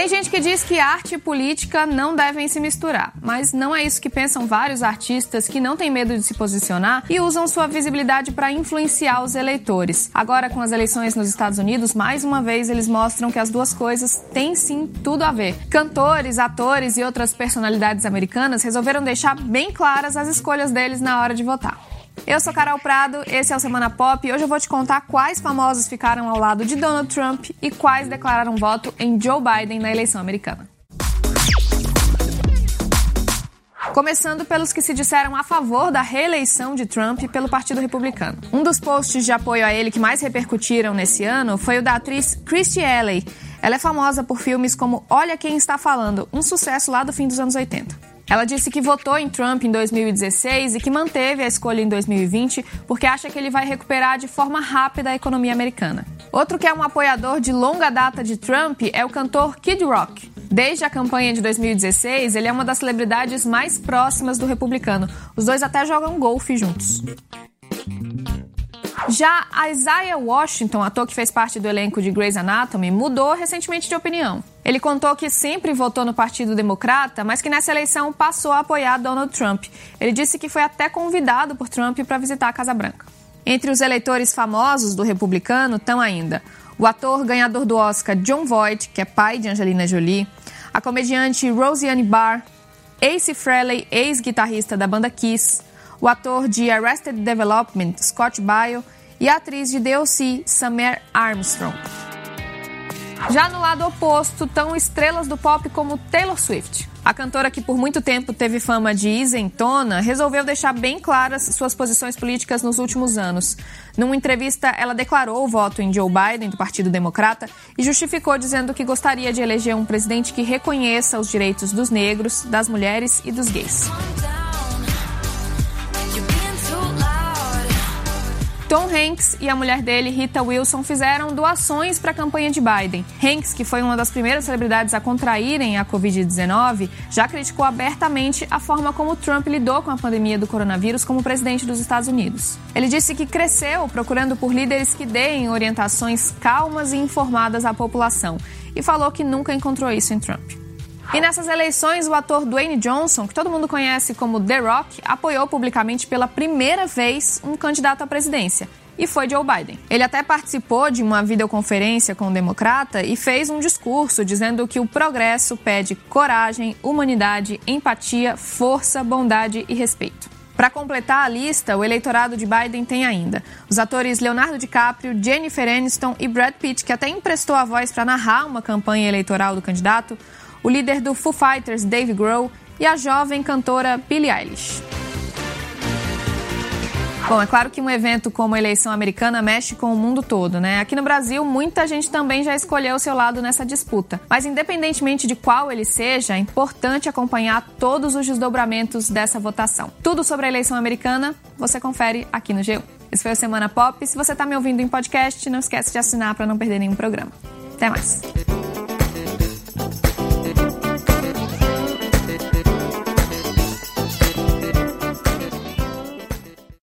Tem gente que diz que arte e política não devem se misturar, mas não é isso que pensam vários artistas que não têm medo de se posicionar e usam sua visibilidade para influenciar os eleitores. Agora, com as eleições nos Estados Unidos, mais uma vez eles mostram que as duas coisas têm sim tudo a ver. Cantores, atores e outras personalidades americanas resolveram deixar bem claras as escolhas deles na hora de votar. Eu sou Carol Prado, esse é o Semana Pop e hoje eu vou te contar quais famosos ficaram ao lado de Donald Trump e quais declararam voto em Joe Biden na eleição americana. Começando pelos que se disseram a favor da reeleição de Trump pelo Partido Republicano. Um dos posts de apoio a ele que mais repercutiram nesse ano foi o da atriz Christy Alley. Ela é famosa por filmes como Olha Quem Está Falando, um sucesso lá do fim dos anos 80. Ela disse que votou em Trump em 2016 e que manteve a escolha em 2020 porque acha que ele vai recuperar de forma rápida a economia americana. Outro que é um apoiador de longa data de Trump é o cantor Kid Rock. Desde a campanha de 2016, ele é uma das celebridades mais próximas do republicano. Os dois até jogam golfe juntos. Já Isaiah Washington, ator que fez parte do elenco de Grey's Anatomy, mudou recentemente de opinião. Ele contou que sempre votou no Partido Democrata, mas que nessa eleição passou a apoiar Donald Trump. Ele disse que foi até convidado por Trump para visitar a Casa Branca. Entre os eleitores famosos do republicano estão ainda o ator ganhador do Oscar John Voight, que é pai de Angelina Jolie, a comediante Roseanne Barr, Ace Frehley, ex-guitarrista da banda Kiss, o ator de Arrested Development Scott Baio e a atriz de DLC Summer Armstrong. Já no lado oposto estão estrelas do pop como Taylor Swift. A cantora, que por muito tempo teve fama de isentona, resolveu deixar bem claras suas posições políticas nos últimos anos. Numa entrevista, ela declarou o voto em Joe Biden, do Partido Democrata, e justificou dizendo que gostaria de eleger um presidente que reconheça os direitos dos negros, das mulheres e dos gays. Tom Hanks e a mulher dele, Rita Wilson, fizeram doações para a campanha de Biden. Hanks, que foi uma das primeiras celebridades a contraírem a Covid-19, já criticou abertamente a forma como Trump lidou com a pandemia do coronavírus como presidente dos Estados Unidos. Ele disse que cresceu procurando por líderes que deem orientações calmas e informadas à população e falou que nunca encontrou isso em Trump. E nessas eleições, o ator Dwayne Johnson, que todo mundo conhece como The Rock, apoiou publicamente pela primeira vez um candidato à presidência. E foi Joe Biden. Ele até participou de uma videoconferência com o democrata e fez um discurso dizendo que o progresso pede coragem, humanidade, empatia, força, bondade e respeito. Para completar a lista, o eleitorado de Biden tem ainda os atores Leonardo DiCaprio, Jennifer Aniston e Brad Pitt, que até emprestou a voz para narrar uma campanha eleitoral do candidato, o líder do Foo Fighters, Dave Grohl, e a jovem cantora Billie Eilish. Bom, é claro que um evento como a eleição americana mexe com o mundo todo, né? Aqui no Brasil, muita gente também já escolheu o seu lado nessa disputa. Mas independentemente de qual ele seja, é importante acompanhar todos os desdobramentos dessa votação. Tudo sobre a eleição americana você confere aqui no G1. Esse foi o Semana Pop. Se você está me ouvindo em podcast, não esquece de assinar para não perder nenhum programa. Até mais.